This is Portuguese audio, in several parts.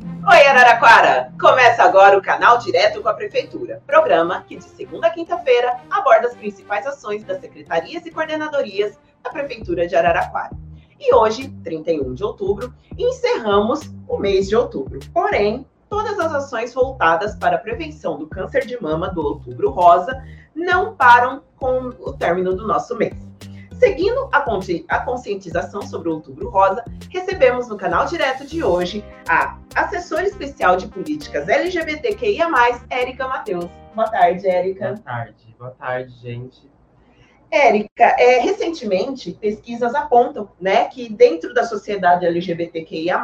Oi, Araraquara! Começa agora o canal Direto com a Prefeitura, programa que de segunda a quinta-feira aborda as principais ações das secretarias e coordenadorias da Prefeitura de Araraquara. E hoje, 31 de outubro, encerramos o mês de outubro. Porém, todas as ações voltadas para a prevenção do câncer de mama do Outubro Rosa não param com o término do nosso mês. Seguindo a, a conscientização sobre o Outubro Rosa, recebemos no canal direto de hoje a assessora especial de políticas LGBTQIA+, Érica Matheus. Boa tarde, Érica. Boa tarde, boa tarde, gente. Érica, é, recentemente, pesquisas apontam né, que dentro da sociedade LGBTQIA+,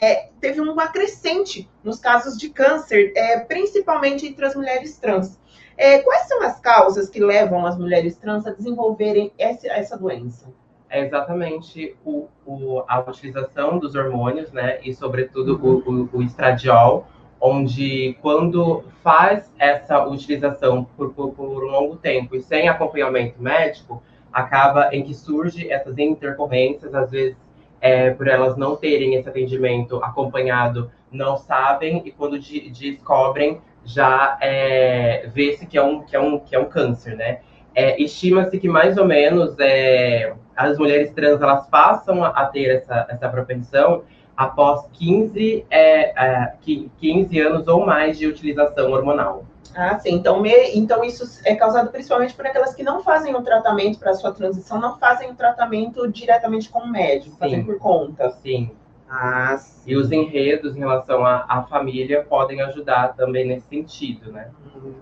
é, teve uma crescente nos casos de câncer, é, principalmente entre as mulheres trans. É, quais são as causas que levam as mulheres trans a desenvolverem essa, essa doença? É exatamente o, o, a utilização dos hormônios, né? E, sobretudo, uhum. o, o, estradiol, onde, quando faz essa utilização por, por, por, um longo tempo e sem acompanhamento médico, acaba em que surge essas intercorrências, às vezes, é, por elas não terem esse atendimento acompanhado, não sabem, e quando de, descobrem, já é, vê-se que, é um, que, é um, que é um câncer, né? É, Estima-se que mais ou menos é, as mulheres trans elas passam a ter essa, essa propensão após 15, é, 15 é, anos ou mais de utilização hormonal. Ah, sim. Então, me, então isso é causado principalmente por aquelas que não fazem o tratamento para a sua transição, não fazem o tratamento diretamente com o médico, sim. fazem por conta. Sim. Ah, e os enredos em relação à, à, família podem ajudar também nesse sentido, né?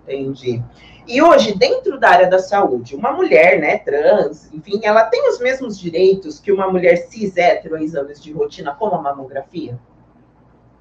Entendi. E hoje, dentro da área da saúde, uma mulher, né, trans, enfim, ela tem os mesmos direitos que uma mulher cis hétero em exames de rotina, como a mamografia?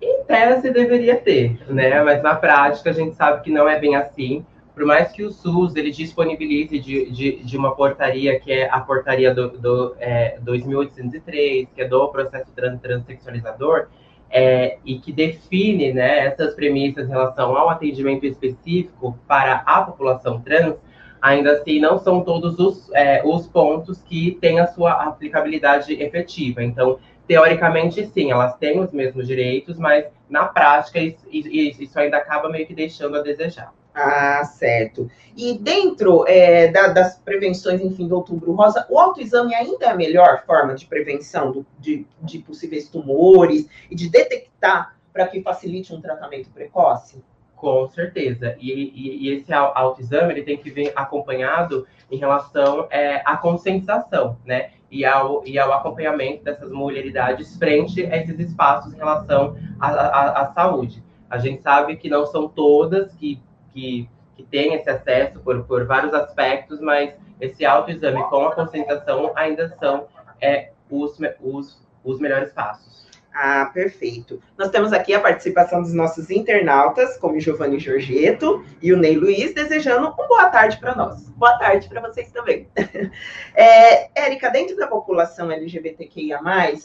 Em tese deveria ter, né? Mas na prática a gente sabe que não é bem assim por mais que o SUS ele disponibilize de, de, de uma portaria que é a portaria do, do é, 2803, que é do processo trans, transexualizador, é, e que define né, essas premissas em relação ao atendimento específico para a população trans, ainda assim não são todos os, é, os pontos que têm a sua aplicabilidade efetiva. Então, teoricamente, sim, elas têm os mesmos direitos, mas na prática isso, isso ainda acaba meio que deixando a desejar. Ah, certo. E dentro é, da, das prevenções, enfim, do Outubro Rosa, o autoexame ainda é a melhor forma de prevenção do, de, de possíveis tumores e de detectar para que facilite um tratamento precoce? Com certeza. E, e, e, esse autoexame ele tem que vir acompanhado em relação é, à conscientização, né? E ao, e ao acompanhamento dessas mulheridades frente a esses espaços em relação à saúde. A gente sabe que não são todas que que, que têm esse acesso por, por vários aspectos, mas esse autoexame com a conscientização ainda são é, os, os, os melhores passos. Ah, perfeito. Nós temos aqui a participação dos nossos internautas, como Giovanni Giorgetto e o Ney Luiz, desejando uma boa tarde para nós. Boa tarde para vocês também. É, Érica, dentro da população LGBTQIA,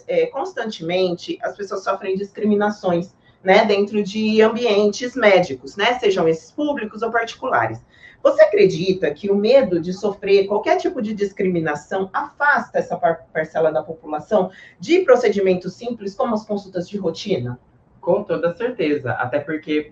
é, constantemente as pessoas sofrem discriminações né, dentro de ambientes médicos, né, sejam esses públicos ou particulares. Você acredita que o medo de sofrer qualquer tipo de discriminação afasta essa parcela da população de procedimentos simples como as consultas de rotina? Com toda certeza, até porque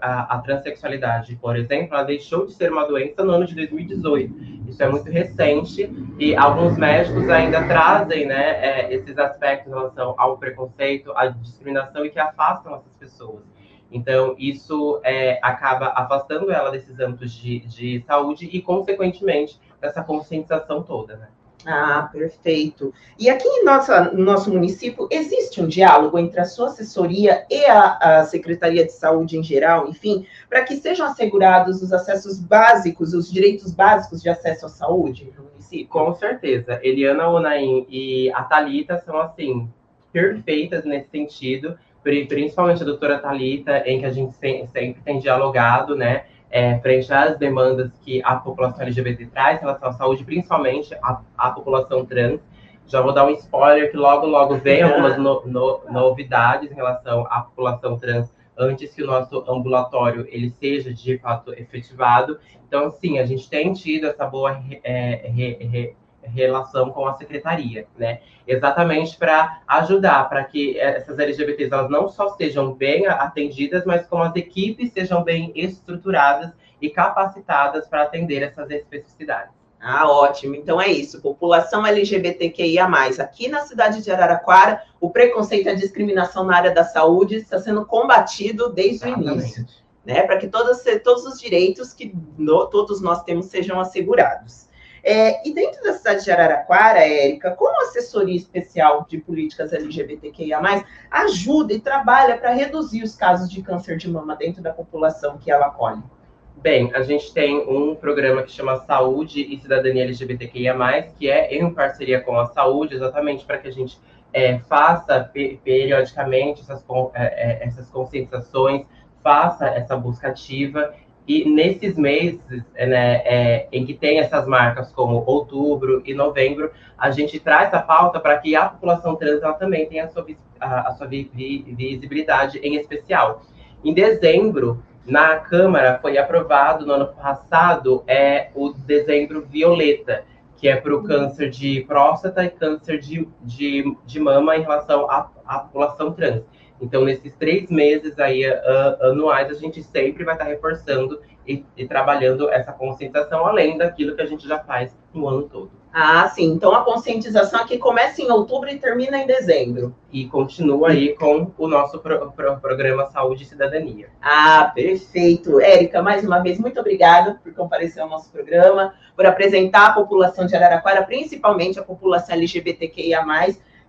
a, a transexualidade, por exemplo, ela deixou de ser uma doença no ano de 2018. Isso é muito recente e alguns médicos ainda trazem né, é, esses aspectos em relação ao preconceito, à discriminação e que afastam essas pessoas. Então, isso é, acaba afastando ela desses âmbitos de, de saúde e, consequentemente, dessa conscientização toda, né? Ah, perfeito. E aqui em nossa, no nosso município, existe um diálogo entre a sua assessoria e a, a Secretaria de Saúde em geral, enfim, para que sejam assegurados os acessos básicos, os direitos básicos de acesso à saúde no município? Com certeza. Eliana Onaim e a Talita são, assim, perfeitas nesse sentido, principalmente a doutora Talita, em que a gente sempre tem dialogado, né? É, frente às demandas que a população LGBT traz em relação à saúde, principalmente a, a população trans. Já vou dar um spoiler que logo, logo vem algumas no, no, novidades em relação à população trans antes que o nosso ambulatório ele seja de fato efetivado. Então, sim, a gente tem tido essa boa é, re, re, relação com a secretaria, né? Exatamente para ajudar para que essas LGBTs elas não só sejam bem atendidas, mas como as equipes sejam bem estruturadas e capacitadas para atender essas especificidades. Ah, ótimo. Então é isso. População LGBTQIA. Aqui na cidade de Araraquara, o preconceito e a discriminação na área da saúde está sendo combatido desde Exatamente. o início. Né, para que todos, todos os direitos que no, todos nós temos sejam assegurados. É, e dentro da cidade de Araraquara, Érica, como assessoria especial de políticas LGBTQIA, ajuda e trabalha para reduzir os casos de câncer de mama dentro da população que ela acolhe? Bem, a gente tem um programa que chama Saúde e Cidadania LGBTQIA, que é em parceria com a saúde, exatamente para que a gente é, faça periodicamente essas, é, é, essas conscientizações, faça essa busca ativa e nesses meses né, é, em que tem essas marcas como outubro e novembro, a gente traz a pauta para que a população trans também tenha a sua, a, a sua visibilidade em especial. Em dezembro, na Câmara, foi aprovado no ano passado é, o dezembro violeta, que é para o câncer de próstata e câncer de, de, de mama em relação à, à população trans. Então, nesses três meses aí uh, anuais, a gente sempre vai estar reforçando e, e, trabalhando essa conscientização, além daquilo que a gente já faz no ano todo. Ah, sim. Então, a conscientização aqui começa em outubro e termina em dezembro. E continua aí com o nosso pro, pro, programa Saúde e Cidadania. Ah, perfeito. Érica, mais uma vez, muito obrigada por comparecer ao nosso programa, por apresentar a população de Araraquara, principalmente a população LGBTQIA+,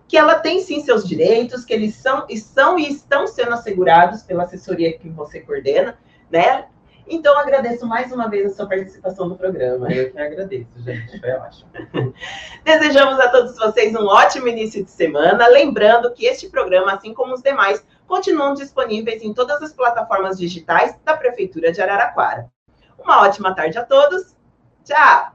que ela tem sim seus direitos, que eles são, são e estão sendo assegurados pela assessoria que você coordena, né? Então, agradeço mais uma vez a sua participação no programa. Eu que agradeço, gente. Foi ótimo. Desejamos a todos vocês um ótimo início de semana. Lembrando que este programa, assim como os demais, continuam disponíveis em todas as plataformas digitais da Prefeitura de Araraquara. Uma ótima tarde a todos. Tchau!